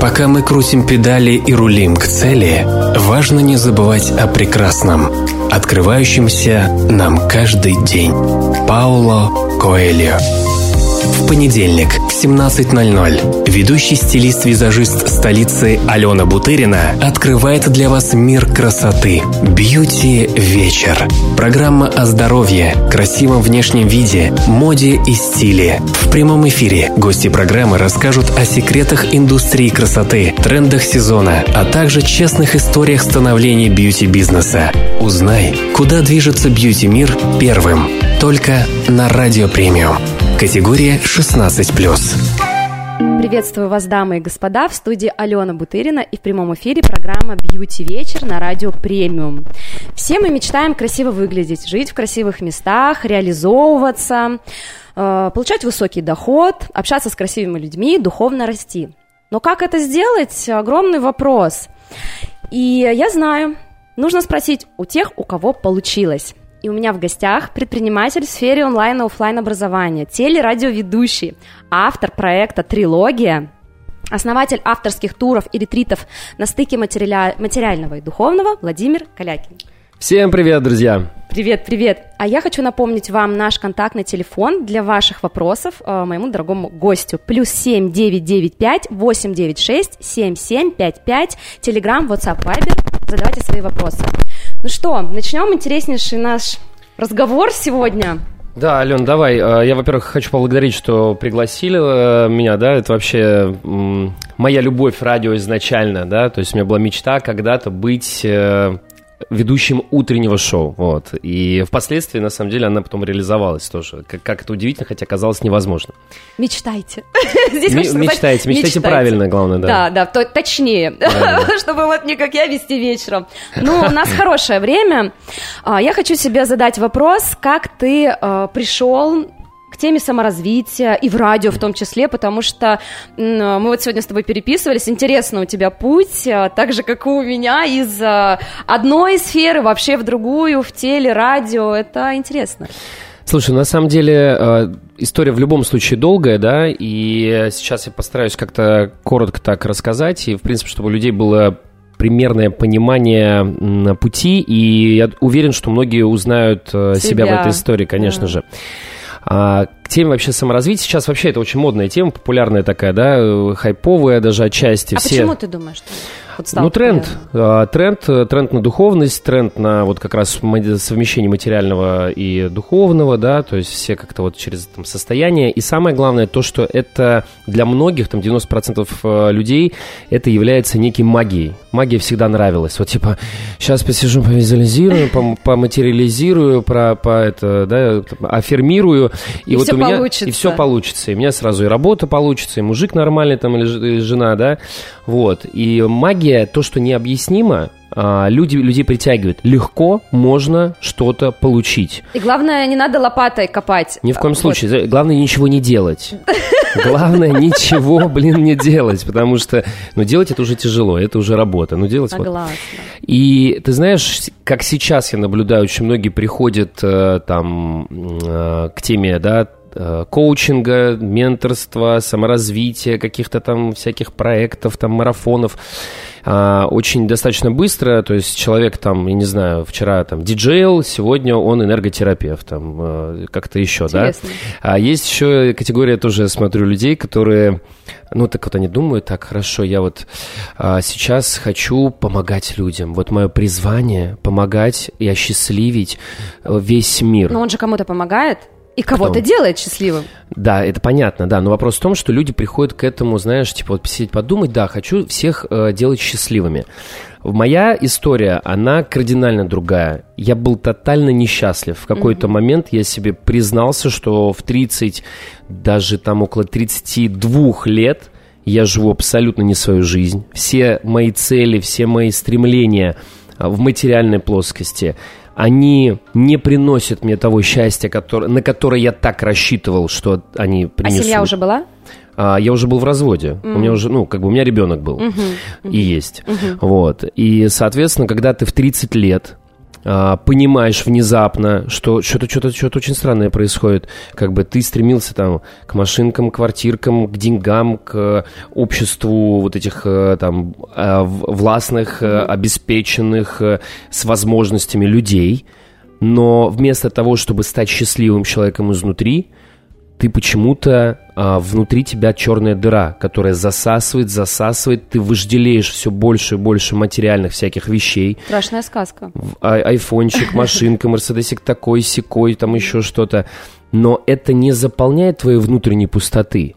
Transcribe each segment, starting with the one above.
Пока мы крутим педали и рулим к цели, важно не забывать о прекрасном, открывающемся нам каждый день. Пауло Коэльо понедельник в 17.00 ведущий стилист-визажист столицы Алена Бутырина открывает для вас мир красоты. Бьюти вечер. Программа о здоровье, красивом внешнем виде, моде и стиле. В прямом эфире гости программы расскажут о секретах индустрии красоты, трендах сезона, а также честных историях становления бьюти-бизнеса. Узнай, куда движется бьюти-мир первым. Только на Радио Премиум. Категория 16+. Приветствую вас, дамы и господа, в студии Алена Бутырина и в прямом эфире программа «Бьюти вечер» на радио «Премиум». Все мы мечтаем красиво выглядеть, жить в красивых местах, реализовываться, э, получать высокий доход, общаться с красивыми людьми, духовно расти. Но как это сделать? Огромный вопрос. И я знаю, нужно спросить у тех, у кого получилось. И у меня в гостях предприниматель в сфере онлайн и офлайн образования, телерадиоведущий, автор проекта «Трилогия», основатель авторских туров и ретритов на стыке материаля... материального и духовного Владимир Калякин. Всем привет, друзья! Привет, привет! А я хочу напомнить вам наш контактный телефон для ваших вопросов э, моему дорогому гостю. Плюс семь девять девять пять восемь девять шесть семь семь пять пять. Телеграм, WhatsApp, Viber. Задавайте свои вопросы. Ну что, начнем интереснейший наш разговор сегодня. Да, Ален, давай. Э, я, во-первых, хочу поблагодарить, что пригласили э, меня, да, это вообще моя любовь радио изначально, да, то есть у меня была мечта когда-то быть э, ведущим утреннего шоу, вот. И впоследствии, на самом деле, она потом реализовалась тоже. Как, как это удивительно, хотя казалось невозможно. Мечтайте. Здесь М- мечтайте, мечтайте, правильно, главное, да. Да, да, то, точнее, чтобы вот не как я вести вечером. Ну, у нас хорошее время. А, я хочу себе задать вопрос, как ты э, пришел теме саморазвития и в радио в том числе, потому что мы вот сегодня с тобой переписывались, интересно у тебя путь, а, так же, как и у меня, из а, одной сферы вообще в другую, в теле, радио, это интересно. Слушай, на самом деле а, история в любом случае долгая, да, и сейчас я постараюсь как-то коротко так рассказать, и, в принципе, чтобы у людей было примерное понимание пути, и я уверен, что многие узнают себя, себя в этой истории, конечно да. же. А, к теме вообще саморазвития. Сейчас вообще это очень модная тема, популярная такая, да, э, хайповая даже отчасти. А Все... почему ты думаешь? Что подстал. Ну, тренд. А, тренд, э, тренд на духовность, тренд на вот как раз совмещение материального и духовного, да, то есть все как-то вот через там, состояние. И самое главное то, что это для многих, там 90% э, людей, это является некой магией. Магия всегда нравилась. Вот типа, сейчас посижу, повизуализирую, поматериализирую, про, по это, да, аффирмирую. И, и вот у меня, получится. И все получится. И у меня сразу и работа получится, и мужик нормальный там, или жена, да. Вот. И магия, то, что необъяснимо, а, люди, людей притягивает. Легко можно что-то получить. И главное, не надо лопатой копать. Ни в коем вот. случае. Главное, ничего не делать. Главное, ничего, блин, не делать, потому что, ну, делать это уже тяжело, это уже работа, ну, делать Согласна. Вот. И ты знаешь, как сейчас я наблюдаю, очень многие приходят э, там э, к теме, да, коучинга, менторства, саморазвития, каких-то там всяких проектов, там марафонов а, очень достаточно быстро, то есть человек там, я не знаю, вчера там диджейл, сегодня он энерготерапевт, там э, как-то еще, Интересно. да. А есть еще категория тоже, смотрю, людей, которые, ну так вот они думают, так, хорошо, я вот а, сейчас хочу помогать людям, вот мое призвание помогать и осчастливить э, весь мир. Но он же кому-то помогает? И кого-то делает счастливым. Да, это понятно, да. Но вопрос в том, что люди приходят к этому, знаешь, типа вот посидеть, подумать, да, хочу всех э, делать счастливыми. Моя история, она кардинально другая. Я был тотально несчастлив. В какой-то mm-hmm. момент я себе признался, что в 30, даже там около 32 лет я живу абсолютно не свою жизнь. Все мои цели, все мои стремления в материальной плоскости – они не приносят мне того счастья, который, на которое я так рассчитывал, что они принесут. А семья уже была? А, я уже был в разводе. Mm. У меня уже, ну, как бы у меня ребенок был. Mm-hmm. Mm-hmm. И есть. Mm-hmm. Вот. И, соответственно, когда ты в 30 лет а, понимаешь внезапно, что что-то что-то что-то очень странное происходит. Как бы ты стремился там к машинкам, квартиркам, к деньгам, к обществу вот этих э, там э, властных, э, обеспеченных, с возможностями людей. Но вместо того, чтобы стать счастливым человеком изнутри, ты почему-то а, внутри тебя черная дыра, которая засасывает, засасывает, ты вожделеешь все больше и больше материальных всяких вещей. Страшная сказка. А, айфончик, машинка, мерседесик такой, секой, там еще что-то. Но это не заполняет твоей внутренней пустоты.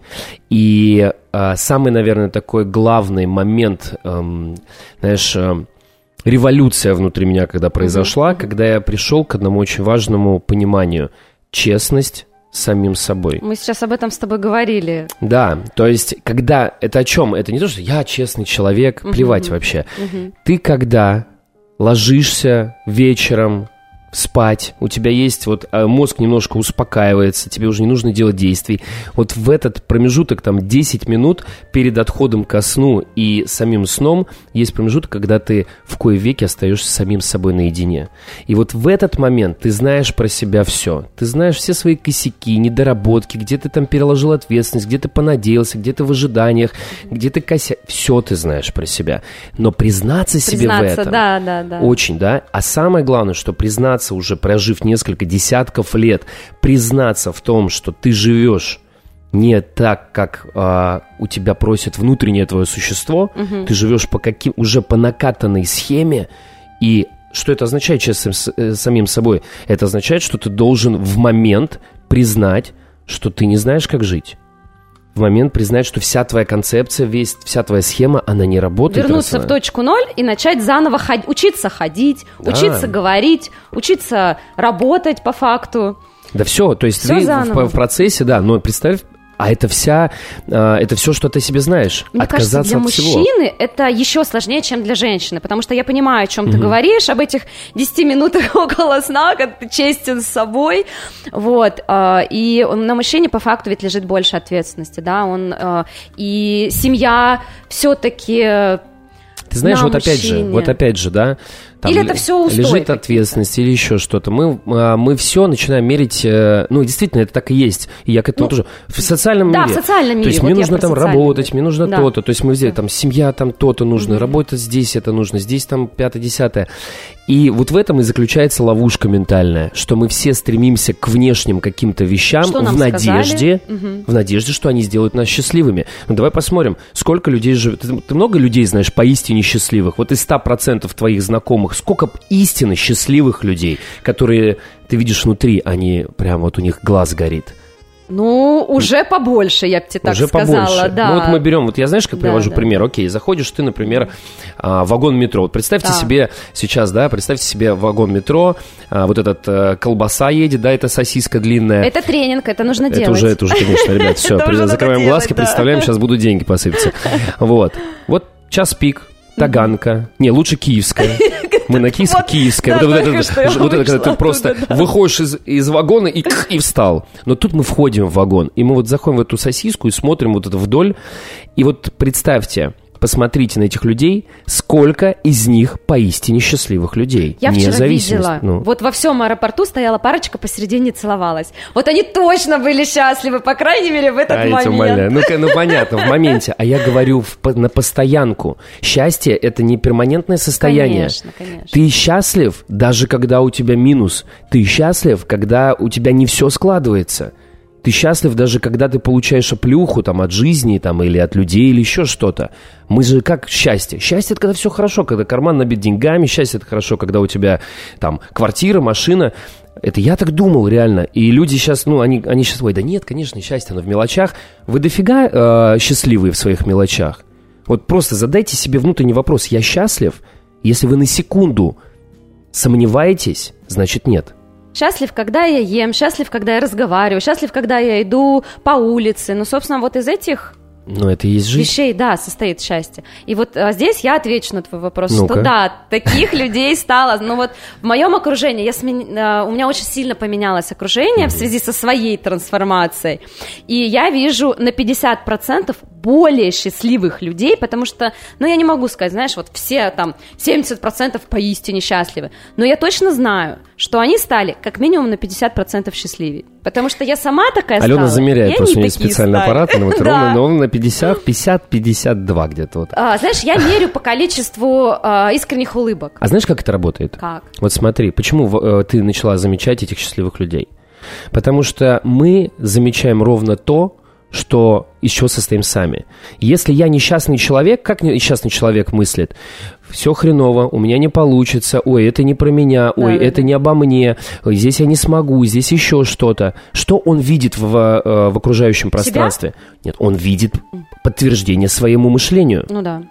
И а, самый, наверное, такой главный момент, эм, знаешь, э, революция внутри меня, когда произошла, mm-hmm. когда я пришел к одному очень важному пониманию. Честность, самим собой. Мы сейчас об этом с тобой говорили. Да, то есть, когда это о чем? Это не то, что я честный человек, плевать вообще. Ты когда ложишься вечером спать, у тебя есть вот а, мозг немножко успокаивается, тебе уже не нужно делать действий. Вот в этот промежуток, там, 10 минут перед отходом ко сну и самим сном, есть промежуток, когда ты в кое веки остаешься самим собой наедине. И вот в этот момент ты знаешь про себя все. Ты знаешь все свои косяки, недоработки, где ты там переложил ответственность, где ты понадеялся, где ты в ожиданиях, где ты кося... Все ты знаешь про себя. Но признаться, признаться себе в этом... да, да, да. Очень, да. А самое главное, что признаться признаться, уже прожив несколько десятков лет, признаться в том, что ты живешь не так, как а, у тебя просит внутреннее твое существо, угу. ты живешь по каким уже по накатанной схеме, и что это означает честно с, э, самим собой? Это означает, что ты должен в момент признать, что ты не знаешь, как жить в момент признать, что вся твоя концепция, весь, вся твоя схема, она не работает. Вернуться в точку ноль и начать заново ходить, учиться ходить, да. учиться говорить, учиться работать по факту. Да все, то есть все ты в, в процессе, да, но представь, а это вся, а, это все, что ты себе знаешь. Мне Отказаться кажется, для от мужчины всего. это еще сложнее, чем для женщины, потому что я понимаю, о чем угу. ты говоришь, об этих 10 минутах около сна, когда ты честен с собой, вот, а, и на мужчине по факту ведь лежит больше ответственности, да, он, а, и семья все-таки ты знаешь, вот опять же, вот опять же, да, там или это все устой лежит ответственность или еще что-то. Мы, а, мы все начинаем мерить, э, ну, действительно, это так и есть. И я к этому ну, тоже. В социальном да, мире. в социальном мире. То есть вот мне нужно там работать, мир. мне нужно да. то-то. То есть мы взяли там семья, там то-то нужно, mm-hmm. работать здесь это нужно, здесь там пятое-десятое. И вот в этом и заключается ловушка ментальная, что мы все стремимся к внешним каким-то вещам в надежде, угу. в надежде, что они сделают нас счастливыми. Ну давай посмотрим, сколько людей живет. Ты, ты много людей знаешь поистине счастливых? Вот из 100% твоих знакомых, сколько истинно счастливых людей, которые ты видишь внутри, они прям вот у них глаз горит. Ну, уже побольше, я бы тебе так уже сказала, побольше. да. Ну, вот мы берем, вот я знаешь, как да, привожу да. пример? Окей, заходишь ты, например, а, в вагон метро. Вот представьте да. себе сейчас, да, представьте себе вагон метро, а, вот этот а, колбаса едет, да, это сосиска длинная. Это тренинг, это нужно делать. Это уже, это уже, конечно, ребят, все, закрываем глазки, представляем, сейчас будут деньги посыпаться. Вот, вот час пик, Таганка. Не, лучше киевская. Мы на киевск, вот, киевская. Да, вот, это, вот это, когда ты просто да. выходишь из, из вагона и, и встал. Но тут мы входим в вагон, и мы вот заходим в эту сосиску и смотрим вот это вдоль. И вот представьте, посмотрите на этих людей, сколько из них поистине счастливых людей. Я вчера видела, ну. вот во всем аэропорту стояла парочка посередине целовалась. Вот они точно были счастливы, по крайней мере, в этот а, момент. Ну, ну, понятно, в моменте. А я говорю в, на постоянку. Счастье – это не перманентное состояние. Конечно, конечно. Ты счастлив, даже когда у тебя минус. Ты счастлив, когда у тебя не все складывается. Ты счастлив даже когда ты получаешь оплюху там от жизни там или от людей или еще что-то. Мы же как счастье? Счастье это когда все хорошо, когда карман набит деньгами. Счастье это хорошо, когда у тебя там квартира, машина. Это я так думал реально. И люди сейчас, ну, они, они сейчас, ой, да нет, конечно, счастье, оно в мелочах. Вы дофига э, счастливые в своих мелочах? Вот просто задайте себе внутренний вопрос. Я счастлив? Если вы на секунду сомневаетесь, значит нет. Счастлив, когда я ем, счастлив, когда я разговариваю, счастлив, когда я иду по улице. Ну, собственно, вот из этих ну, это и есть жизнь. Вещей, да, состоит счастье. И вот а, здесь я отвечу на твой вопрос, ну что да, таких людей стало. Ну вот в моем окружении, я смен... а, у меня очень сильно поменялось окружение mm-hmm. в связи со своей трансформацией. И я вижу на 50% более счастливых людей, потому что, ну, я не могу сказать, знаешь, вот все там 70% поистине счастливы, но я точно знаю, что они стали как минимум на 50% счастливее. Потому что я сама такая Алена стала. замеряет, просто у нее специальный стали. аппарат, ну, вот ровно, но он на 50, 50, 52 где-то вот. А, знаешь, я мерю по количеству а, искренних улыбок. А знаешь, как это работает? Как? Вот смотри, почему э, ты начала замечать этих счастливых людей? Потому что мы замечаем ровно то, что из чего состоим сами. Если я несчастный человек, как несчастный человек мыслит? Все хреново, у меня не получится, ой, это не про меня, ой, Да-да-да. это не обо мне, ой, здесь я не смогу, здесь еще что-то. Что он видит в, э, в окружающем пространстве? Нет, он видит подтверждение своему мышлению. Ну да.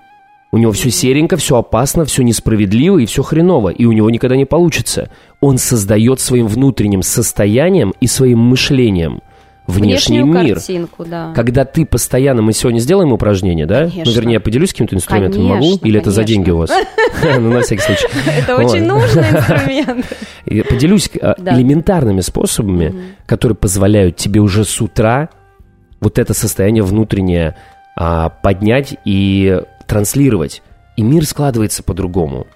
У него все серенько, все опасно, все несправедливо и все хреново, и у него никогда не получится. Он создает своим внутренним состоянием и своим мышлением внешний Внешнюю мир. картинку, да. Когда ты постоянно, мы сегодня сделаем упражнение, да? Конечно. Ну, вернее, я поделюсь каким-то инструментом, Конечно, могу? Или это за конечно. деньги у вас? Ну, на всякий случай. Это очень нужный инструмент. Поделюсь а, элементарными способами, которые позволяют тебе уже с утра вот это состояние внутреннее а, поднять и транслировать. И мир складывается по-другому.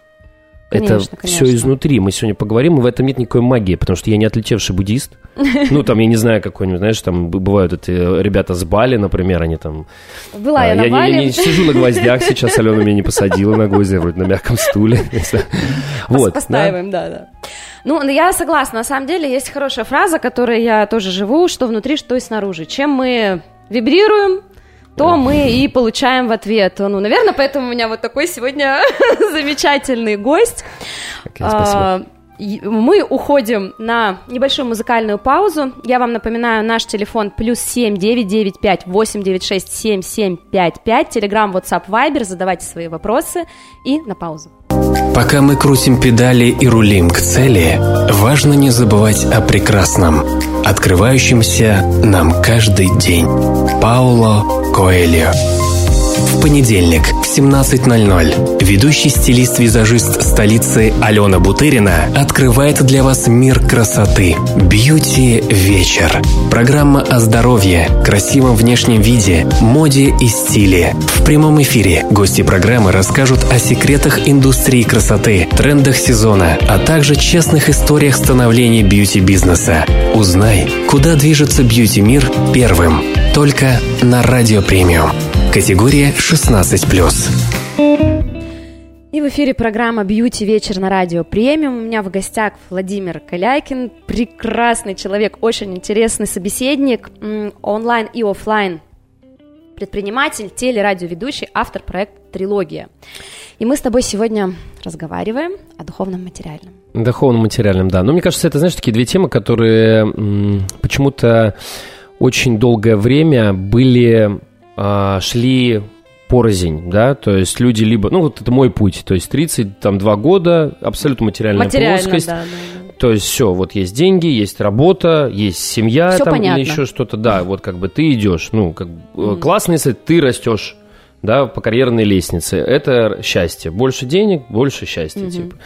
Это Конечно, все конечно. изнутри. Мы сегодня поговорим, и в этом нет никакой магии, потому что я не отлетевший буддист. Ну, там, я не знаю, какой-нибудь, знаешь, там бывают эти ребята с Бали, например, они там... Была а, я на не- Бали. не сижу на гвоздях сейчас, Алена меня не посадила на гвозди, я вроде на мягком стуле. Вот. да. Постаиваем, да, да. Ну, я согласна. На самом деле есть хорошая фраза, которой я тоже живу, что внутри, что и снаружи. Чем мы вибрируем, то мы и получаем в ответ. Ну, наверное, поэтому у меня вот такой сегодня замечательный гость. Окей, спасибо. А, Мы уходим на небольшую музыкальную паузу. Я вам напоминаю, наш телефон плюс семь девять девять пять восемь девять шесть семь семь пять пять. Телеграм, WhatsApp, Viber. Задавайте свои вопросы. И на паузу. Пока мы крутим педали и рулим к цели, важно не забывать о прекрасном, открывающемся нам каждый день. Пауло Коэльо. Понедельник в 17.00 ведущий стилист-визажист столицы Алена Бутырина открывает для вас мир красоты. Бьюти вечер. Программа о здоровье, красивом внешнем виде, моде и стиле. В прямом эфире гости программы расскажут о секретах индустрии красоты, трендах сезона, а также честных историях становления бьюти-бизнеса. Узнай, куда движется beauty-мир первым. Только на Радио Премиум. Категория 16+. И в эфире программа «Beauty вечер» на радио «Премиум». У меня в гостях Владимир Калякин, прекрасный человек, очень интересный собеседник, онлайн и оффлайн предприниматель, телерадиоведущий, автор проекта «Трилогия». И мы с тобой сегодня разговариваем о духовном материальном. Духовном материальном, да. Но мне кажется, это, знаешь, такие две темы, которые м, почему-то очень долгое время были, а, шли порознь, да, то есть люди либо, ну вот это мой путь, то есть 32 года, абсолютно материальная Материально, плоскость, да, да, да. то есть все, вот есть деньги, есть работа, есть семья Всё там понятно. или еще что-то, да, вот как бы ты идешь, ну, как бы, э, классно, если ты растешь, да, по карьерной лестнице, это счастье, больше денег, больше счастья, типа.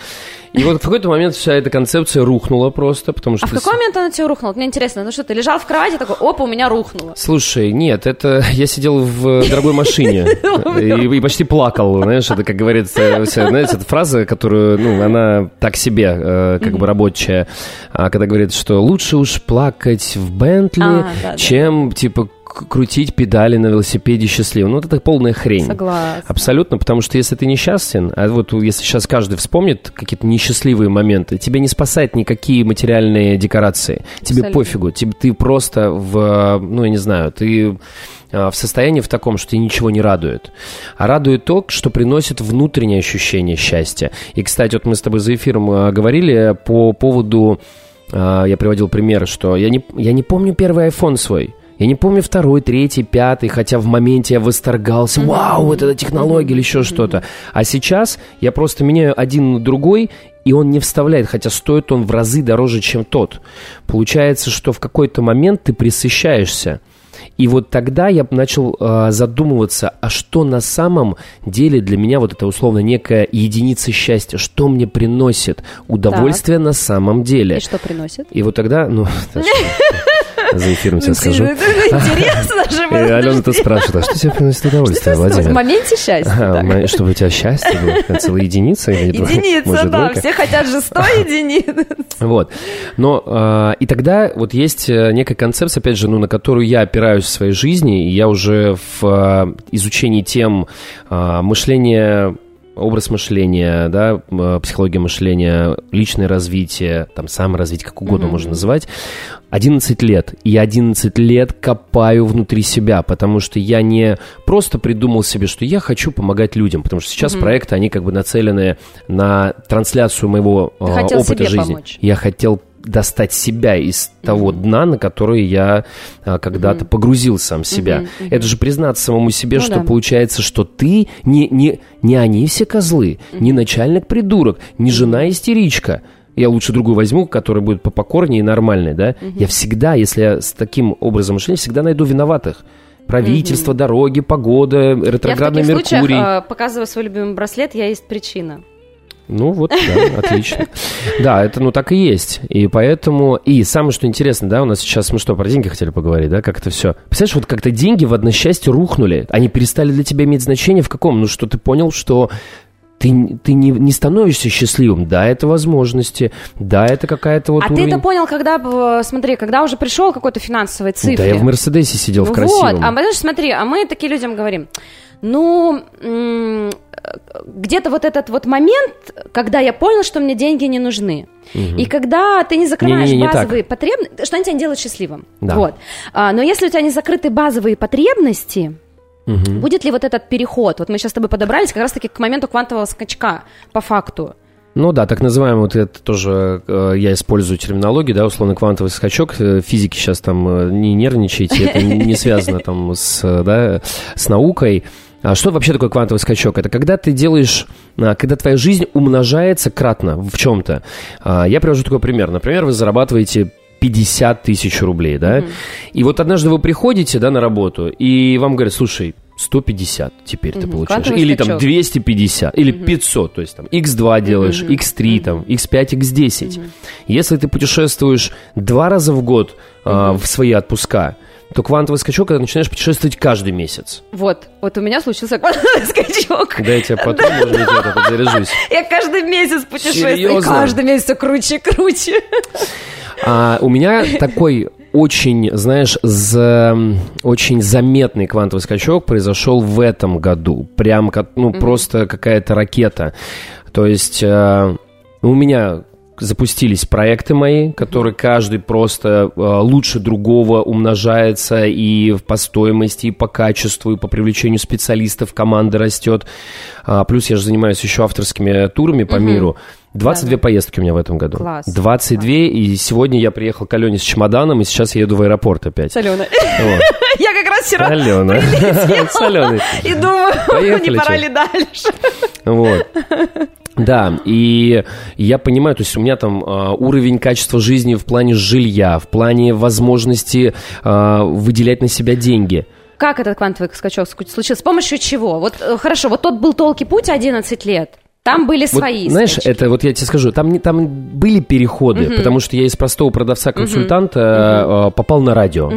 И вот в какой-то момент вся эта концепция рухнула просто, потому что... А в какой момент она тебе рухнула? Мне интересно, ну что, ты лежал в кровати, такой, опа, у меня рухнуло. Слушай, нет, это я сидел в дорогой машине и, почти плакал, знаешь, это, как говорится, знаете, эта фраза, которую, ну, она так себе, э, как бы рабочая, а когда говорит, что лучше уж плакать в Бентли, А, чем, типа, крутить педали на велосипеде счастливым. Ну, вот это полная хрень. Согласна. Абсолютно, потому что если ты несчастен, а вот если сейчас каждый вспомнит какие-то несчастливые моменты, тебя не спасают никакие материальные декорации. Тебе Абсолютно. пофигу, тебе, ты просто в, ну, я не знаю, ты а, в состоянии в таком, что тебя ничего не радует. А радует то, что приносит внутреннее ощущение счастья. И, кстати, вот мы с тобой за эфиром а, говорили по поводу, а, я приводил пример, что я не, я не помню первый iPhone свой. Я не помню второй, третий, пятый, хотя в моменте я восторгался. Вау, вот эта технология или еще что-то. А сейчас я просто меняю один на другой, и он не вставляет, хотя стоит он в разы дороже, чем тот. Получается, что в какой-то момент ты присыщаешься. И вот тогда я начал э, задумываться, а что на самом деле для меня вот это условно некая единица счастья, что мне приносит удовольствие на самом деле. И что приносит? И вот тогда, ну? за эфиром тебе скажу. Интересно же. И Алена тут спрашивает, а что тебе приносит удовольствие, Владимир? В моменте счастья. Чтобы у тебя счастье было, целая единица? Единица, да, все хотят же 100 единиц. Вот. Но э, и тогда вот есть э, некая концепция, опять же, ну, на которую я опираюсь в своей жизни, и я уже в э, изучении тем э, мышления образ мышления, да, э, психология мышления, личное развитие, там, саморазвитие, как угодно Мгм. можно называть, 11 лет. И я 11 лет копаю внутри себя, потому что я не просто придумал себе, что я хочу помогать людям, потому что сейчас Мгм. проекты, они как бы нацелены на трансляцию моего э, опыта жизни. помочь. Я хотел достать себя из того дна, на которое я а, когда-то Мгм. погрузил сам себя. Мгм, мгм. Это же признаться самому себе, Ну что да. получается, что ты не, не, не они все козлы, не начальник придурок, не жена истеричка. Я лучше другую возьму, которая будет попокорнее и нормальной, да? Я всегда, если я с таким образом мышления, всегда найду виноватых. Правительство, дороги, погода, Я в ретроградный таких случаях Меркурий. э, показываю свой любимый браслет, я есть причина. Ну вот, да, отлично. Да, это ну так и есть. И поэтому... И самое, что интересно, да, у нас сейчас... Мы что, про деньги хотели поговорить, да? Как это все... Представляешь, вот как-то деньги в одночасье рухнули. Они перестали для тебя иметь значение в каком? Ну что ты понял, что ты, ты не, не становишься счастливым. Да, это возможности. Да, это какая-то вот а ты уровень... это понял, когда, э, смотри, когда уже пришел какой-то финансовой цифре? Да, я в Мерседесе сидел в Ну красивом. Вот, а знаешь, смотри, а мы такие людям говорим, ну, где-то вот этот вот момент, когда я понял, что мне деньги не нужны, и когда ты не закрываешь Не-не-не, не базовые потребности, что они тебя не делают счастливым. Да. Вот. А, но если у тебя не закрыты базовые потребности, Мгм. будет ли вот этот переход? Вот мы сейчас с тобой подобрались как раз-таки к моменту квантового скачка, по факту. Ну да, так называемый, вот это тоже э, я использую терминологию, да, условно квантовый скачок. Э, Физики сейчас там э, не нервничайте, это не связано там с, э, да, с наукой. А что вообще такое квантовый скачок? Это когда ты делаешь, а, когда твоя жизнь умножается кратно в чем-то. А, Я привожу такой пример. Например, вы зарабатываете 50 тысяч рублей, да? И вот однажды вы приходите, да, на работу, и вам говорят, слушай, 150 теперь ты Мгм. получаешь. Квантовый Или там скачок. 250, или 500, то есть там x2 делаешь, Мгм. x3, там, x5, x10. Если ты путешествуешь два раза в год а, в свои отпуска, то квантовый скачок, когда начинаешь путешествовать каждый месяц. Вот, вот у меня случился квантовый скачок. Да я тебя потом, может быть, я тут заряжусь. Я каждый месяц путешествую, Серьезно? каждый месяц круче и круче. А у меня такой очень, знаешь, за, очень заметный квантовый скачок произошел в этом году. Прям, ну, просто какая-то ракета. То есть э, у меня запустились проекты мои, которые каждый просто э, лучше другого умножается и по стоимости, и по качеству, и по привлечению специалистов команда растет. А, плюс я же занимаюсь еще авторскими турами по миру. 22 поездки у меня в этом году. Класс. 22, и сегодня я приехал к Алене с чемоданом, и сейчас я еду в аэропорт опять. С Аленой. Вот. Я как раз вчера Алена. С Аленой. и думаю, не пора ли дальше. Вот. Да, и я понимаю, то есть у меня там а, уровень качества жизни в плане жилья, в плане возможности а, выделять на себя деньги. Как этот квантовый скачок случился? С помощью чего? Вот э, хорошо, вот тот был толкий путь 11 лет. Там были Вот, свои знаешь, скачки. это вот я тебе скажу, там, не, там были переходы, потому что я из простого продавца-консультанта а, попал на радио.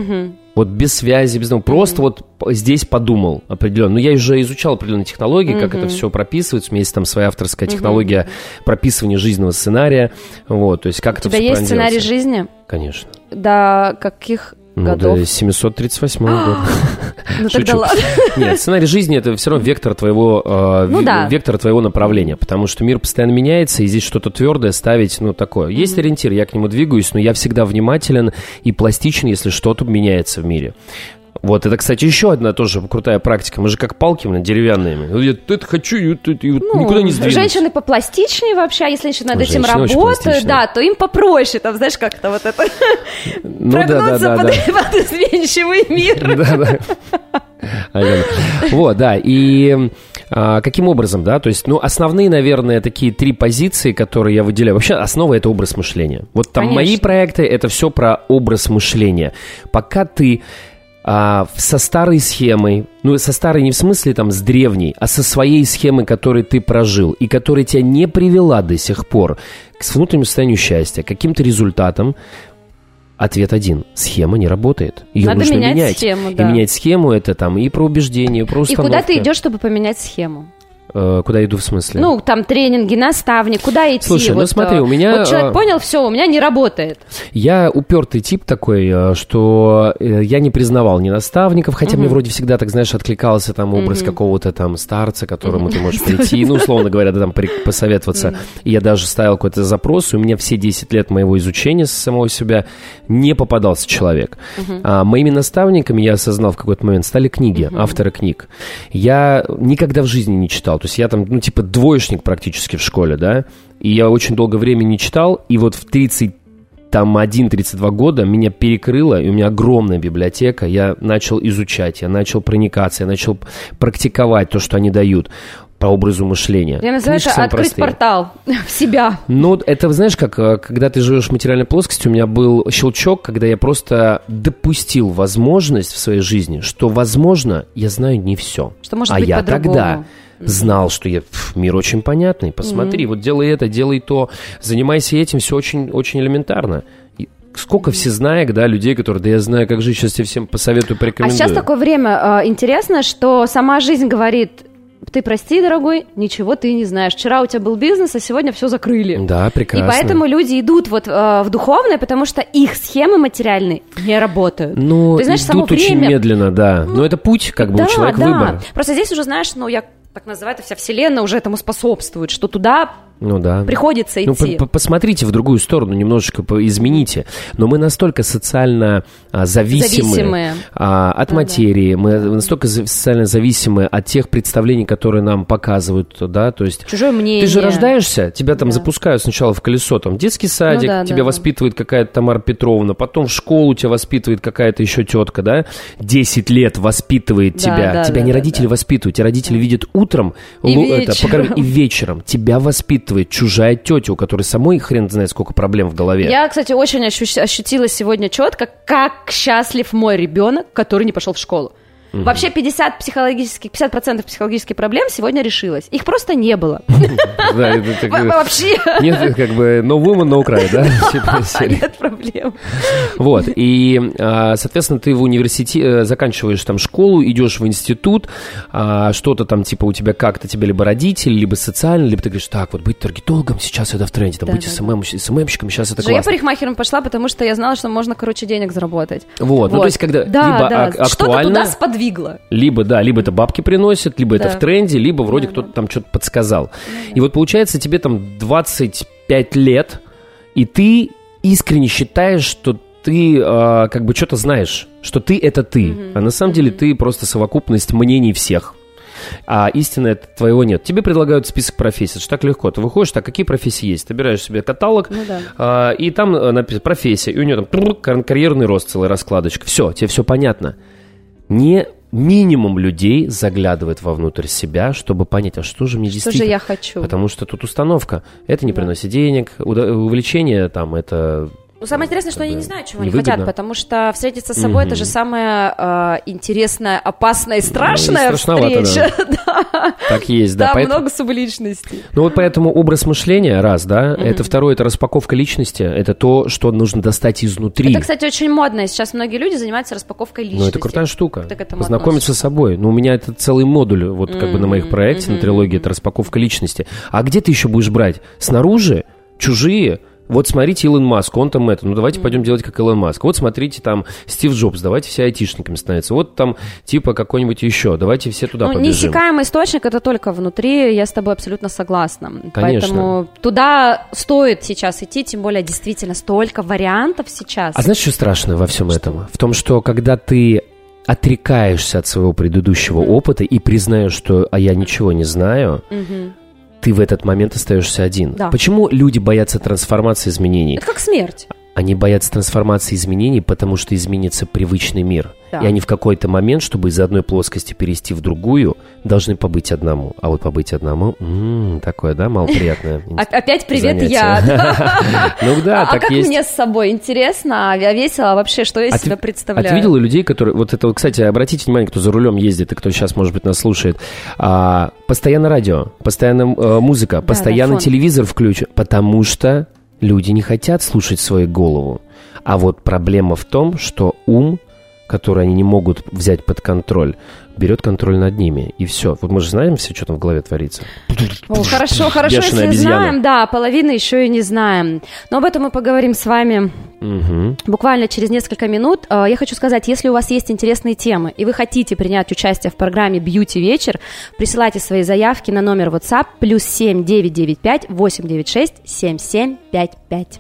Вот без связи, без... ну, просто вот п- здесь подумал определенно. Но я уже изучал определенные технологии, как это все прописывается. У меня есть там своя авторская технология прописывания жизненного сценария. Вот, то есть как У это тебя всё есть сценарий жизни? Конечно. До каких Ну, годов? до 738 года. Ну тогда ладно. Нет, сценарий жизни это все равно вектор твоего, э, Ну да. вектор твоего направления, потому что мир постоянно меняется, и здесь что-то твердое ставить, ну такое. Есть ориентир, я к нему двигаюсь, но я всегда внимателен и пластичен, если что-то меняется в мире. Вот, это, кстати, еще одна тоже крутая практика. Мы же как палки, блин, деревянные. Я это хочу, и, это- и вот Ну, никуда не сдвинусь. Женщины попластичнее вообще, а если еще над этим Женщины очень работают, да, то им попроще, там, знаешь, как-то вот это Ну да, да, прогнуться да, под, да. под изменчивый мир. Да, да. Вот, да, и а, каким образом, да, то есть, ну, основные, наверное, такие три позиции, которые я выделяю. Вообще, основа — это образ мышления. Вот там Конечно. мои проекты — это все про образ мышления. Пока ты а, со старой схемой, ну, со старой не в смысле там с древней, а со своей схемой, которой ты прожил, и которая тебя не привела до сих пор к внутреннему состоянию счастья, к каким-то результатам, Ответ один. Схема не работает. Ее Надо нужно менять менять. схему, И да. менять схему это там и про убеждение, и про И установку. куда ты идешь, чтобы поменять схему? Э, куда иду в смысле? Ну, там тренинги, наставник, куда идти? Слушай, ну Вот, смотри, э, у меня, Вот человек э, понял, все, у меня не работает. Я упертый тип такой, что я не признавал ни наставников, хотя мне вроде всегда, так знаешь, откликался там образ какого-то там старца, к которому ты можешь прийти, ну, условно говоря, да, там посоветоваться. И я даже ставил какой-то запрос, и у меня все 10 лет моего изучения самого себя не попадался человек. А моими наставниками, я осознал в какой-то момент, стали книги, авторы книг. Я никогда в жизни не читал, то есть я там, ну, типа двоечник практически в школе, да, и я очень долго времени не читал, и вот в 30 там 1-32 года меня перекрыло, и у меня огромная библиотека, я начал изучать, я начал проникаться, я начал практиковать то, что они дают по образу мышления. Я называю Книжки это открыть простые. портал в себя. Ну, это, знаешь, как, э, когда ты живешь в материальной плоскости, у меня был щелчок, когда я просто допустил возможность в своей жизни, что, возможно, я знаю не все. Что может а быть я тогда знал, что я, пф, мир очень понятный, посмотри, вот делай это, делай то, занимайся этим, все очень, очень элементарно. И Сколько всезнаек, да, людей, которые, да я знаю, как жить, сейчас тебе всем посоветую, А порекомендую. сейчас такое время э, интересно, что сама жизнь говорит, ты прости, дорогой, ничего ты не знаешь. Вчера у тебя был бизнес, а сегодня все закрыли. Да, прекрасно. И поэтому люди идут вот э, в духовное, потому что их схемы материальные не работают. Ну, Ты знаешь, само идут очень время- медленно, да. Но это путь, как бы да, у человека да. выбор. Просто здесь уже, знаешь, ну, я так называю, это вся вселенная уже этому способствует, что туда Ну да. приходится Ну, идти. по- посмотрите в другую сторону, немножечко измените. Но мы настолько социально а, зависимы Зависимые. а, от Да-да. материи, мы настолько социально зависимы от тех представлений, которые нам показывают, да, то есть... Чужое мнение. Ты же рождаешься, тебя там Да. запускают сначала в колесо, там детский садик, Ну да, тебя да, да. воспитывает какая-то Тамара Петровна, потом в школу тебя воспитывает какая-то еще тетка, да, 10 лет воспитывает Да, тебя, да, тебя да, не да, родители да. воспитывают, тебя родители видят утром, И это, вечером. покорми- и вечером, тебя воспитывает чужая тетя, у которой самой хрен знает сколько проблем в голове. Я, кстати, очень ощу- ощутила сегодня четко, как счастлив мой ребенок, который не пошел в школу. Вообще 50 психологических, 50% психологических проблем сегодня решилось. Их просто не было. Э, Вообще Нет, как бы, no woman, no cry, да? Типа нет проблем. Вот, и, а, соответственно, ты в университете заканчиваешь там школу, идешь в институт, а, что-то там, типа, у тебя как-то тебе либо родители, либо социально, либо ты говоришь, так, вот быть таргетологом сейчас это в тренде, там, быть СММщиком сейчас это Же я классно. парикмахером пошла, потому что я знала, что можно, короче, денег заработать. Вот, ну, то есть, когда да, либо да, ак- что-то актуально, туда сподвигло. Либо, да, либо это бабки приносят, либо это Да. в тренде, либо вроде Да, кто-то да. там что-то подсказал. И вот получается, тебе там 25 лет, и ты искренне считаешь, что ты а, как бы что-то знаешь, что ты это ты, а на самом деле ты просто совокупность мнений всех. А истины это твоего нет. Тебе предлагают список профессий. Это так легко. Ты выходишь, так, какие профессии есть? Ты берешь себе каталог, Ну да. а, и там э, написано профессия. И у нее там карьерный рост, целая раскладочка. Все, тебе все понятно. Не минимум людей заглядывает вовнутрь себя, чтобы понять, а что же мне Что же действительно... я хочу? Потому что тут установка. Это не Да. приносит денег, увлечение там, это... Ну, самое интересное, что они не знают, чего они хотят, потому что встретиться с собой это же самая э, интересная, опасная и страшная Ну, страшновато, встреча. Да. Так есть, да. Там поэтому- много субличностей. Ну вот поэтому образ мышления, раз, да, это второе, это распаковка личности, это то, что нужно достать изнутри. Это, кстати, очень модно. Сейчас многие люди занимаются распаковкой личности. Ну, это крутая штука. Познакомиться с собой. Ну, у меня это целый модуль, вот как бы на моих проекте, на трилогии, это распаковка личности. А где ты еще будешь брать? Снаружи? Чужие? Вот смотрите Илон Маск, он там это, ну давайте пойдем делать как Илон Маск. Вот смотрите там Стив Джобс, давайте все айтишниками становятся. Вот там типа какой-нибудь еще, давайте все туда Ну, побежим. неиссякаемый источник это только внутри, я с тобой абсолютно согласна. Конечно. Поэтому туда стоит сейчас идти, тем более действительно столько вариантов сейчас. А знаешь, что страшно во всем этом? В том, что когда ты отрекаешься от своего предыдущего опыта и признаешь, что а я ничего не знаю, Мгм. Ты в этот момент остаешься один. Да. Почему люди боятся трансформации изменений? Это как смерть. Они боятся трансформации изменений, потому что изменится привычный мир. Да. И они в какой-то момент, чтобы из одной плоскости перейти в другую, должны побыть одному. А вот побыть одному, м, такое, да, малоприятное. Опять привет, занятие. я. Ну да, А как мне с собой? Интересно, а весело вообще, что я из А себя А представляю? ты видела людей, которые... Вот это, кстати, обратите внимание, кто за рулем ездит и кто сейчас, может быть, нас слушает. А, постоянно радио, постоянно э, музыка, постоянно телевизор включен, потому что люди не хотят слушать свою голову. А вот проблема в том, что ум, который они не могут взять под контроль, берет контроль над ними. И все. Вот мы же знаем все, что там в голове творится. О, хорошо, хорошо, если обезьяна. знаем, да, половины еще и не знаем. Но об этом мы поговорим с вами Мгм. буквально через несколько минут. Э, Я хочу сказать, если у вас есть интересные темы, и вы хотите принять участие в программе «Бьюти вечер», присылайте свои заявки на номер WhatsApp плюс 7 995 896 7755.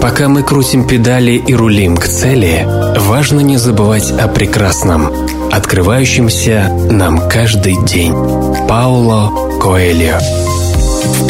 Пока мы крутим педали и рулим к цели, важно не забывать о прекрасном, открывающемся нам каждый день. Пауло Коэльо.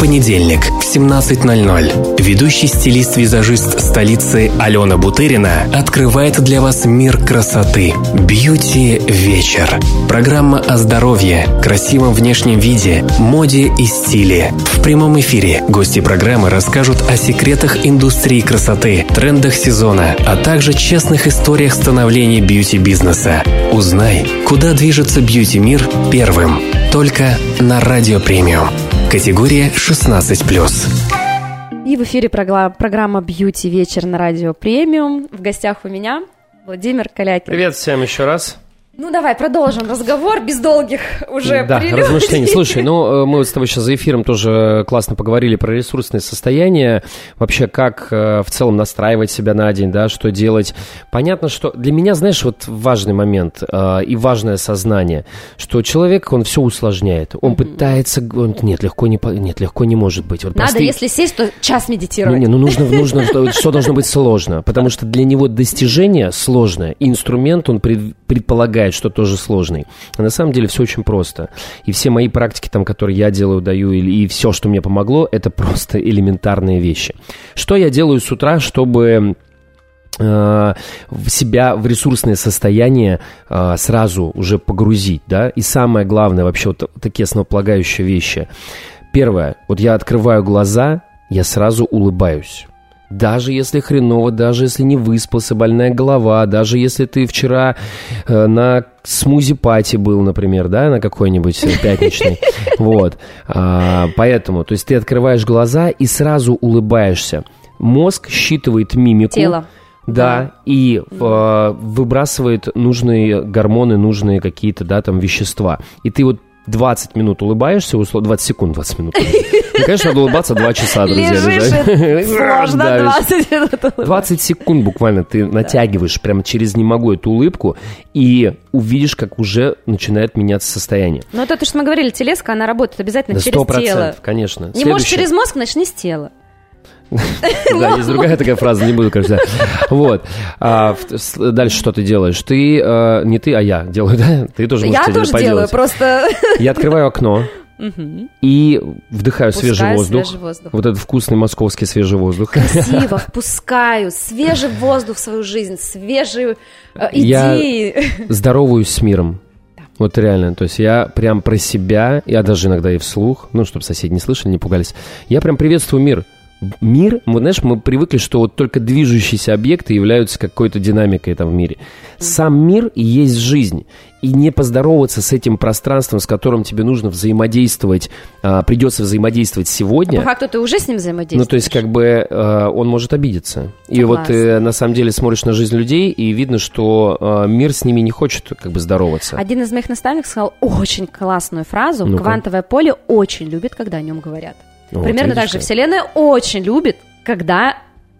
Понедельник в 17.00 ведущий стилист-визажист столицы Алена Бутырина открывает для вас мир красоты. Бьюти вечер. Программа о здоровье, красивом внешнем виде, моде и стиле. В прямом эфире гости программы расскажут о секретах индустрии красоты, трендах сезона, а также честных историях становления бьюти-бизнеса. Узнай, куда движется бьюти-мир первым. Только на Радио Премиум. Категория 16+. И в эфире прогла- программа «Бьюти вечер» на радио «Премиум». В гостях у меня Владимир Калякин. Привет всем еще раз. Ну давай продолжим разговор без долгих уже Да, прелюдий. размышлений. Слушай, ну, э, мы с тобой сейчас за эфиром тоже классно поговорили про ресурсное состояние, вообще как э, в целом настраивать себя на день, да, что делать. Понятно, что для меня, знаешь, вот важный момент э, и важное сознание, что человек, он все усложняет, он пытается, он, нет, легко не, нет, легко не может быть. Вот Надо, простые- если сесть, то час Не, медитировать. не, ну нужно, нужно, что- что должно быть сложно, потому что для него достижение сложное, инструмент он пред- предполагает, что тоже сложный. А на самом деле все очень просто. И все мои практики, там, которые я делаю, даю, и, и все, что мне помогло, это просто элементарные вещи. Что я делаю с утра, чтобы э, в себя в ресурсное состояние э, сразу уже погрузить, да, и самое главное вообще вот такие основополагающие вещи. Первое, вот я открываю глаза, я сразу улыбаюсь. Даже если хреново, даже если не выспался, больная голова, даже если ты вчера э, на смузи-пати был, например, да, на какой-нибудь э, пятничный, вот, А, поэтому, то есть ты открываешь глаза и сразу улыбаешься. Мозг считывает мимику. Тело. Да, и э, выбрасывает нужные гормоны, нужные какие-то, да, там, вещества. И ты вот 20 минут улыбаешься, условно, 20 секунд, 20 минут. Ну, конечно, надо улыбаться 2 часа, друзья. Лежишь, лежать. и сложно Давишь. 20 минут. 20 секунд буквально ты натягиваешь прямо через «не могу» эту улыбку и увидишь, как уже начинает меняться состояние. Ну, это то, что мы говорили, телеска, она работает обязательно через тело. процентов, конечно. Не можешь через мозг, начни с тела. Да, есть другая такая фраза, не буду, кажется. Вот. А, дальше что ты делаешь? Ты, э, не ты, а я делаю, да? Ты тоже можешь Я тоже делаю, просто... Я открываю окно и вдыхаю свежий воздух. свежий воздух. Вот этот вкусный московский свежий воздух. Красиво, впускаю свежий воздух в свою жизнь, свежие э, Я- идеи. Здороваюсь с миром. Вот реально, то есть я прям про себя, я даже иногда и вслух, ну, чтобы соседи не слышали, не пугались, я прям приветствую мир. Мир, мы, знаешь, мы привыкли, что вот только движущиеся объекты являются какой-то динамикой там в мире. Сам мир и есть жизнь. И не поздороваться с этим пространством, с которым тебе нужно взаимодействовать, а, придется взаимодействовать сегодня. По факту ты уже с ним взаимодействуешь. Ну, то есть, как бы э, он может обидеться. И вот Согласна. ты на самом деле смотришь на жизнь людей, и видно, что э, мир с ними не хочет как бы здороваться. Один из моих наставников сказал очень классную фразу. Ну-ка. Квантовое поле очень любит, когда о нем говорят. Вот, Примерно видишь так же. как. Вселенная очень любит, когда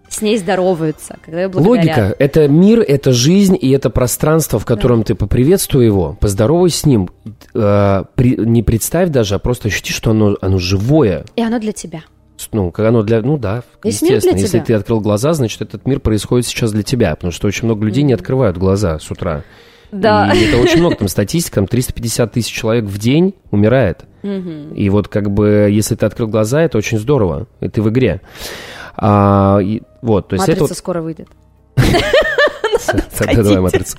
с ней здороваются, когда ее благодарят. Логика. Это мир, это жизнь, и это пространство, в котором ты поприветствуй его, поздоровайся с ним. Э, при- не представь даже, а просто ощути, что оно, оно живое. И оно для тебя. Ну, как оно для... Ну да, Весь естественно. Если тебя. ты открыл глаза, значит, этот мир происходит сейчас для тебя. Потому что очень много людей не открывают глаза с утра. Да. И это очень много, там статистика, там 350 тысяч человек в день умирает. И вот как бы, если ты открыл глаза, это очень здорово, и ты в игре. А, и вот, то есть Матрица это вот скоро выйдет. Давай матрицу.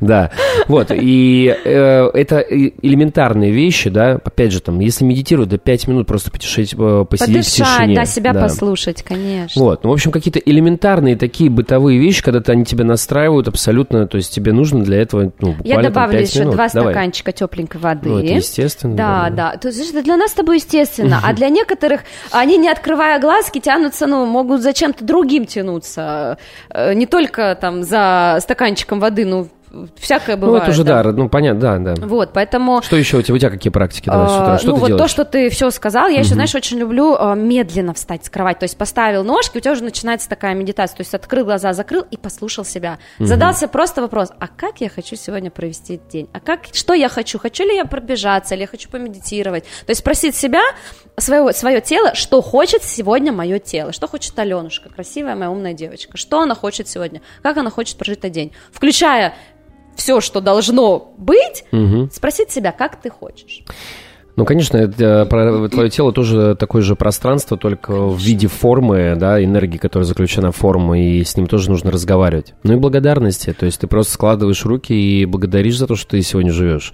Да, вот, и э, это элементарные вещи, да, опять же, там, если медитировать, до 5 минут просто посидеть в тишине. да, себя послушать, конечно. Вот, ну, в общем, какие-то элементарные такие бытовые вещи, когда они тебя настраивают абсолютно, то есть тебе нужно для этого, ну, Я добавлю еще два стаканчика тепленькой воды. Ну, это естественно. Да, да. То есть это для нас с тобой естественно, а для некоторых они, не открывая глазки, тянутся, ну, могут за чем-то другим тянуться. Э, не только там за стаканчиком воды, ну, всякое бывает. Ну, это уже, да, да ну, понятно, да, да. Вот, поэтому... Что еще у тебя, у тебя какие практики давай с утра? А, что ну, ты вот делаешь? то, что ты все сказал, я еще, знаешь, очень люблю а, медленно встать с кровати, то есть поставил ножки, у тебя уже начинается такая медитация, то есть открыл глаза, закрыл и послушал себя. Задался просто вопрос, а как я хочу сегодня провести день? А как, что я хочу? Хочу ли я пробежаться, или я хочу помедитировать? То есть спросить себя, свое, свое тело, что хочет сегодня мое тело, что хочет Аленушка, красивая моя умная девочка, что она хочет сегодня, как она хочет прожить этот день, включая все, что должно быть, угу. спросить себя, как ты хочешь. Ну, конечно, это, про твое тело тоже такое же пространство, только конечно. в виде формы, да, энергии, которая заключена в форму, и с ним тоже нужно разговаривать. Ну и благодарности, то есть ты просто складываешь руки и благодаришь за то, что ты сегодня живешь.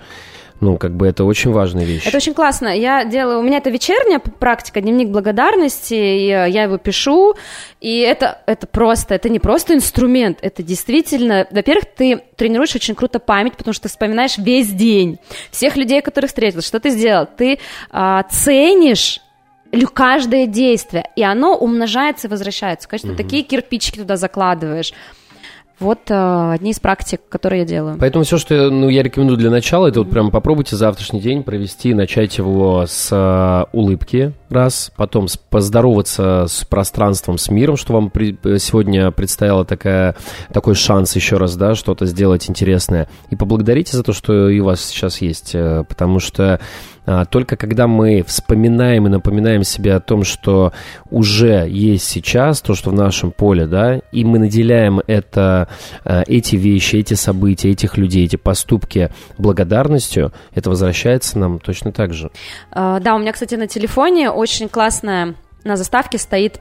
Ну, как бы это очень важная вещь. Это очень классно. Я делаю, у меня это вечерняя практика, дневник благодарности, и э, я его пишу, и это, это просто, это не просто инструмент, это действительно, во-первых, ты тренируешь очень круто память, потому что ты вспоминаешь весь день всех людей, которых встретил, что ты сделал, ты а, ценишь каждое действие, и оно умножается и возвращается. Конечно, угу. такие кирпичики туда закладываешь. Вот э, одни из практик, которые я делаю. Поэтому все, что ну, я рекомендую для начала, это вот прям попробуйте завтрашний день провести, начать его с э, улыбки, раз, потом поздороваться с пространством, с миром, что вам при, сегодня предстояло такая, такой шанс еще раз, да, что-то сделать интересное. И поблагодарите за то, что и у вас сейчас есть, э, потому что а, только когда мы вспоминаем и напоминаем себе о том, что уже есть сейчас, то, что в нашем поле, да, и мы наделяем это, а, эти вещи, эти события, этих людей, эти поступки благодарностью, это возвращается нам точно так же. А, да, у меня, кстати, на телефоне очень классная на заставке стоит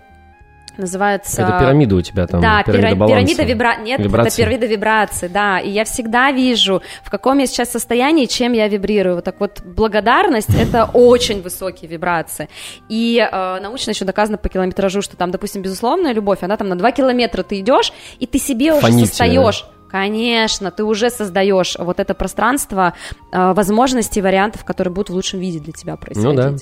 называется... Это пирамида у тебя там, да, пирамида баланса. пирамида вибра... Нет, вибрации. это пирамида вибрации, да, и я всегда вижу, в каком я сейчас состоянии, чем я вибрирую. Вот так вот благодарность — это очень высокие вибрации. И э, научно еще доказано по километражу, что там, допустим, безусловная любовь, она там на 2 километра ты идешь, и ты себе уже Фоните, состаешь Конечно, ты уже создаешь вот это пространство э, возможностей, вариантов, которые будут в лучшем виде для тебя происходить. Ну да.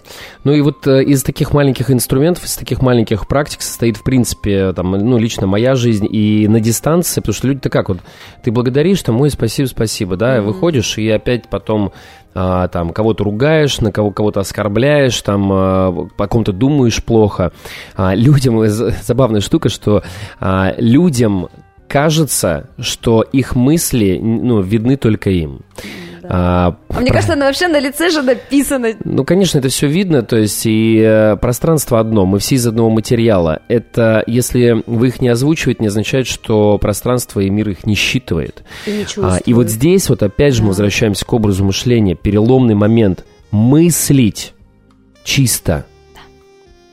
Ну и вот э, из таких маленьких инструментов, из таких маленьких практик состоит, в принципе, там, ну, лично моя жизнь и на дистанции, потому что люди-то как вот, ты благодаришь, там, ой, спасибо, спасибо, да, mm-hmm. выходишь и опять потом а, там кого-то ругаешь, на кого кого-то оскорбляешь, там а, по ком-то думаешь плохо. А, людям забавная штука, что а, людям кажется, что их мысли ну, видны только им. А, а мне про... кажется, она вообще на лице же написано. Ну, конечно, это все видно, то есть и э, пространство одно, мы все из одного материала. Это, если вы их не озвучиваете, не означает, что пространство и мир их не считывает. И, не а, и вот здесь вот опять же мы возвращаемся к образу мышления, переломный момент. Мыслить чисто –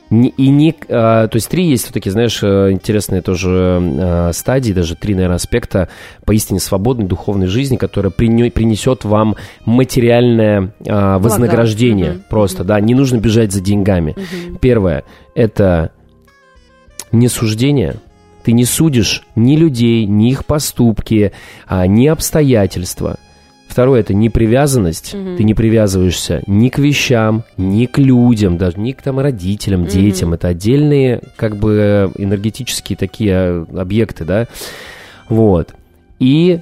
и не, а, то есть три есть вот такие, знаешь, э, интересные тоже а, стадии, даже три, наверное, аспекта поистине свободной духовной жизни, которая принесет вам материальное а, вознаграждение угу. просто, угу. да, не нужно бежать за деньгами. Угу. Первое – это не суждение, ты не судишь ни людей, ни их поступки, ни обстоятельства – Второе – это непривязанность. Угу. Ты не привязываешься ни к вещам, ни к людям, даже ни к там, родителям, угу. детям. Это отдельные как бы энергетические такие а, объекты, да. Вот. И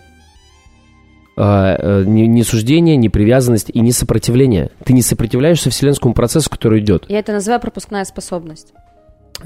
Uh, не, не суждение, не привязанность и не сопротивление. Ты не сопротивляешься вселенскому процессу, который идет. Я это называю пропускная способность.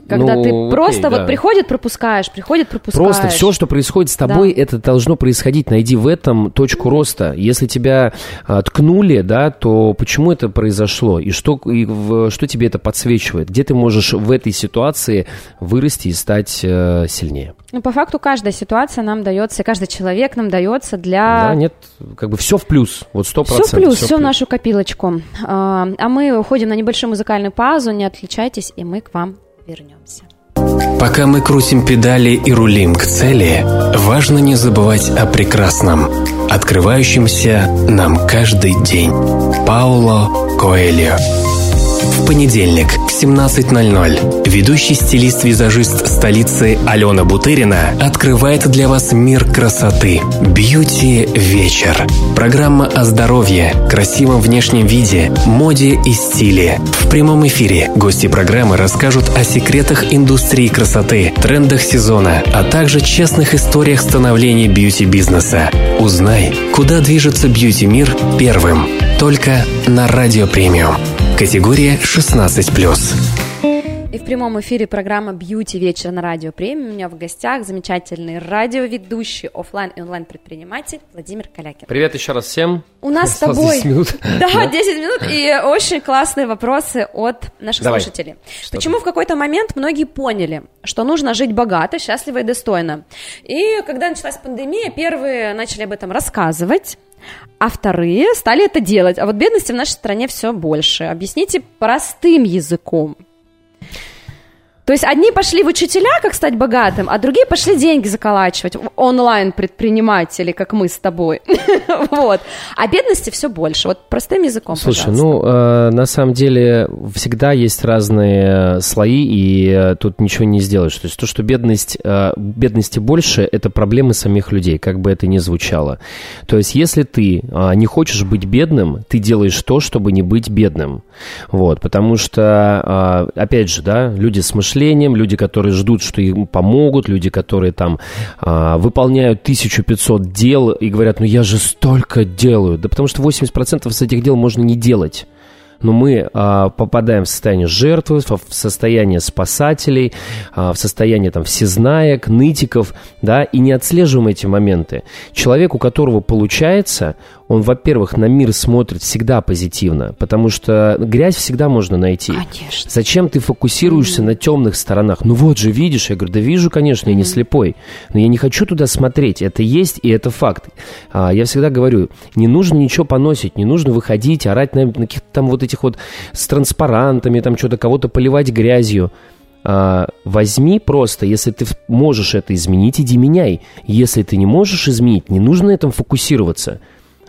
Когда ну, ты просто окей, вот да. приходит, пропускаешь, приходит, пропускаешь. Просто все, что происходит с тобой, да. это должно происходить. Найди в этом точку роста. Если тебя а, ткнули, да, то почему это произошло? И что, и в, что тебе это подсвечивает? Где ты можешь в этой ситуации вырасти и стать э, сильнее? Ну, по факту, каждая ситуация нам дается, каждый человек нам дается для... Да, нет, как бы все в плюс, вот сто процентов. Все в плюс, все в нашу копилочку. А, а мы уходим на небольшую музыкальную паузу, не отключайтесь, и мы к вам вернемся. Пока мы крутим педали и рулим к цели, важно не забывать о прекрасном, открывающемся нам каждый день. Пауло Коэльо в понедельник в 17.00 ведущий стилист-визажист столицы Алена Бутырина открывает для вас мир красоты. Бьюти вечер. Программа о здоровье, красивом внешнем виде, моде и стиле. В прямом эфире гости программы расскажут о секретах индустрии красоты, трендах сезона, а также честных историях становления бьюти-бизнеса. Узнай, куда движется бьюти-мир первым. Только на Радио Премиум. Категория 16+. И в прямом эфире программа «Бьюти вечер» на Радио Премиум. У меня в гостях замечательный радиоведущий, офлайн и онлайн предприниматель Владимир Калякин. Привет еще раз всем. У нас с тобой... 10 минут. Да, 10 минут и очень классные вопросы от наших Давай. слушателей. Что Почему ты? в какой-то момент многие поняли, что нужно жить богато, счастливо и достойно? И когда началась пандемия, первые начали об этом рассказывать, а вторые стали это делать. А вот бедности в нашей стране все больше. Объясните простым языком. То есть одни пошли в учителя, как стать богатым, а другие пошли деньги заколачивать онлайн-предприниматели, как мы с тобой. вот. А бедности все больше. Вот простым языком, Слушай, ну, э, на самом деле всегда есть разные слои, и э, тут ничего не сделаешь. То есть то, что бедность, э, бедности больше, это проблемы самих людей, как бы это ни звучало. То есть если ты э, не хочешь быть бедным, ты делаешь то, чтобы не быть бедным. Вот, потому что, э, опять же, да, люди с мышлением, люди, которые ждут, что им помогут, люди, которые там э, выполняют 1500 дел и говорят, ну я же столько делаю. Да потому что 80% из этих дел можно не делать но мы а, попадаем в состояние жертвы, в состояние спасателей, а, в состояние там всезнаек, нытиков, да, и не отслеживаем эти моменты. Человек, у которого получается, он, во-первых, на мир смотрит всегда позитивно, потому что грязь всегда можно найти. Конечно. Зачем ты фокусируешься mm-hmm. на темных сторонах? Ну вот же, видишь, я говорю, да вижу, конечно, я не слепой, но я не хочу туда смотреть. Это есть, и это факт. А, я всегда говорю, не нужно ничего поносить, не нужно выходить, орать на, на каких-то там вот этих вот с транспарантами, там что-то кого-то поливать грязью. А, возьми просто, если ты можешь это изменить, иди меняй. Если ты не можешь изменить, не нужно на этом фокусироваться.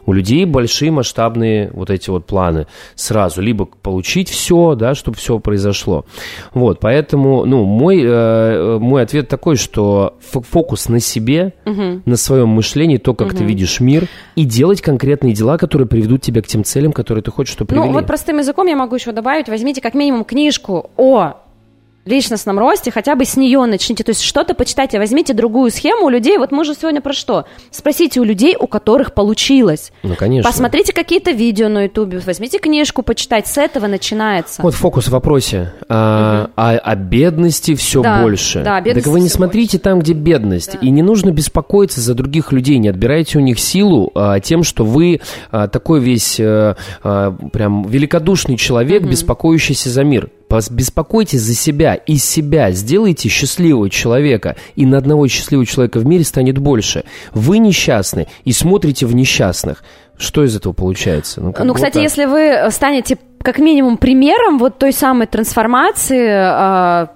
У людей большие масштабные вот эти вот планы сразу. Либо получить все, да, чтобы все произошло. Вот, поэтому, ну, мой, э, мой ответ такой, что фокус на себе, угу. на своем мышлении, то, как угу. ты видишь мир, и делать конкретные дела, которые приведут тебя к тем целям, которые ты хочешь, чтобы привели. Ну, вот простым языком я могу еще добавить, возьмите как минимум книжку о личностном росте, хотя бы с нее начните. То есть что-то почитайте, возьмите другую схему у людей. Вот мы же сегодня про что? Спросите у людей, у которых получилось. Ну, конечно. Посмотрите какие-то видео на ютубе, возьмите книжку почитать, с этого начинается. Вот фокус в вопросе. А, угу. а, о бедности все да, больше. Да, бедности Так вы не смотрите больше. там, где бедность. Да. И не нужно беспокоиться за других людей, не отбирайте у них силу а, тем, что вы а, такой весь а, а, прям великодушный человек, угу. беспокоящийся за мир. Беспокойтесь за себя, из себя сделайте счастливого человека, и на одного счастливого человека в мире станет больше. Вы несчастны и смотрите в несчастных. Что из этого получается? Ну, ну кстати, так. если вы станете как минимум примером вот той самой трансформации, э,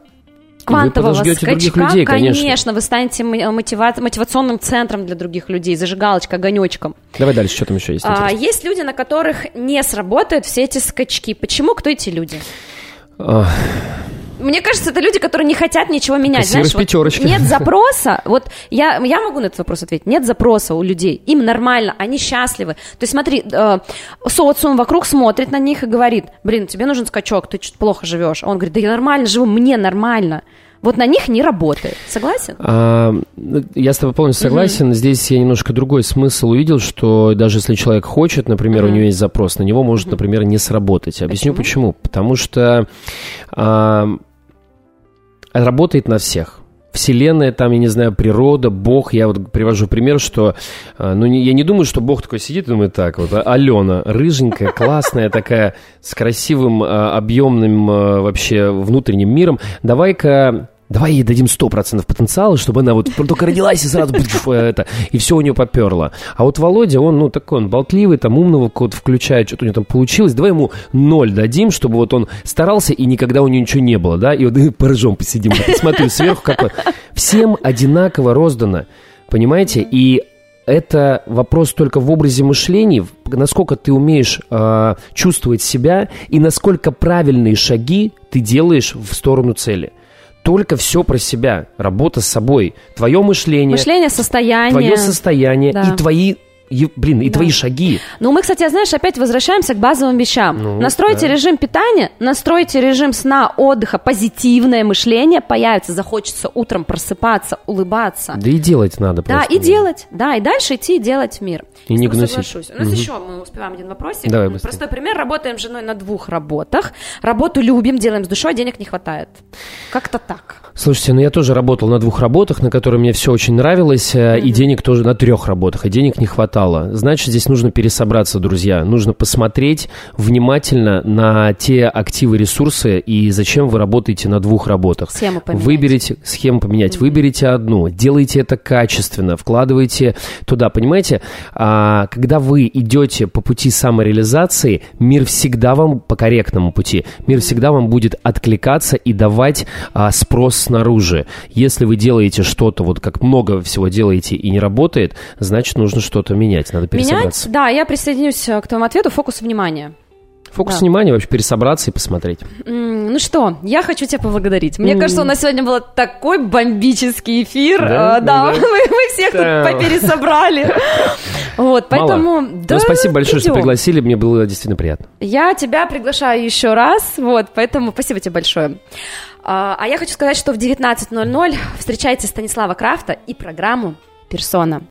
квантового вы скачка, людей, конечно. конечно, вы станете мотива... мотивационным центром для других людей, зажигалочкой, огонечком. Давай дальше, что там еще есть? А, есть люди, на которых не сработают все эти скачки. Почему? Кто эти люди? Мне кажется, это люди, которые не хотят ничего менять. Знаешь, вот нет запроса. Вот я, я могу на этот вопрос ответить. Нет запроса у людей. Им нормально, они счастливы. То есть смотри, э, социум вокруг смотрит на них и говорит, блин, тебе нужен скачок, ты что-то плохо живешь. А он говорит, да я нормально живу, мне нормально вот на них не работает. Согласен? А, я с тобой полностью согласен. Угу. Здесь я немножко другой смысл увидел, что даже если человек хочет, например, угу. у него есть запрос, на него может, например, не сработать. Объясню почему. почему. Потому что а, работает на всех. Вселенная, там, я не знаю, природа, Бог. Я вот привожу пример, что, а, ну, я не думаю, что Бог такой сидит думает так, вот, Алена, рыженькая, классная такая, с красивым, а, объемным вообще внутренним миром, давай-ка давай ей дадим 100% потенциала, чтобы она вот только родилась и сразу это, и все у нее поперло. А вот Володя, он, ну, такой, он болтливый, там умного кого-то включает, что-то у него там получилось, давай ему ноль дадим, чтобы вот он старался, и никогда у него ничего не было, да, и вот и по посидим, посмотрю сверху, как вот. Всем одинаково роздано, понимаете, и это вопрос только в образе мышления, насколько ты умеешь э, чувствовать себя и насколько правильные шаги ты делаешь в сторону цели только все про себя. Работа с собой. Твое мышление. Мышление, состояние. Твое состояние да. и твои и, блин, и да. твои шаги. Ну, мы, кстати, знаешь, опять возвращаемся к базовым вещам. Ну, настройте да. режим питания, настройте режим сна, отдыха, позитивное мышление появится, захочется утром просыпаться, улыбаться. Да и делать надо Да, просто. и делать, да, и дальше идти и делать мир. И не гнусить. Соглашусь. У нас угу. еще, мы успеваем один вопросик. Давай быстрее. Простой пример, работаем с женой на двух работах, работу любим, делаем с душой, денег не хватает. Как-то так. Слушайте, ну я тоже работал на двух работах, на которые мне все очень нравилось, mm-hmm. и денег тоже на трех работах, и денег не хватало. Значит, здесь нужно пересобраться, друзья. Нужно посмотреть внимательно на те активы, ресурсы и зачем вы работаете на двух работах. Схему поменять. Выберите, схему поменять, mm-hmm. выберите одну, делайте это качественно, вкладывайте туда. Понимаете, а, когда вы идете по пути самореализации, мир всегда вам по корректному пути, мир всегда вам будет откликаться и давать а, спрос снаружи. Если вы делаете что-то, вот как много всего делаете и не работает, значит, нужно что-то менять, надо пересобраться. Менять? Да, я присоединюсь э, к твоему ответу. Фокус внимания. Фокус да. внимания вообще пересобраться и посмотреть. Ну что, я хочу тебя поблагодарить. Мне mm. кажется, у нас сегодня был такой бомбический эфир. Да, а, да, да. Мы, мы всех да. тут попересобрали. Вот, поэтому... Ну, да, ну, спасибо большое, идем. что пригласили, мне было действительно приятно. Я тебя приглашаю еще раз, вот, поэтому спасибо тебе большое. А, а я хочу сказать, что в 19.00 встречайте Станислава Крафта и программу «Персона».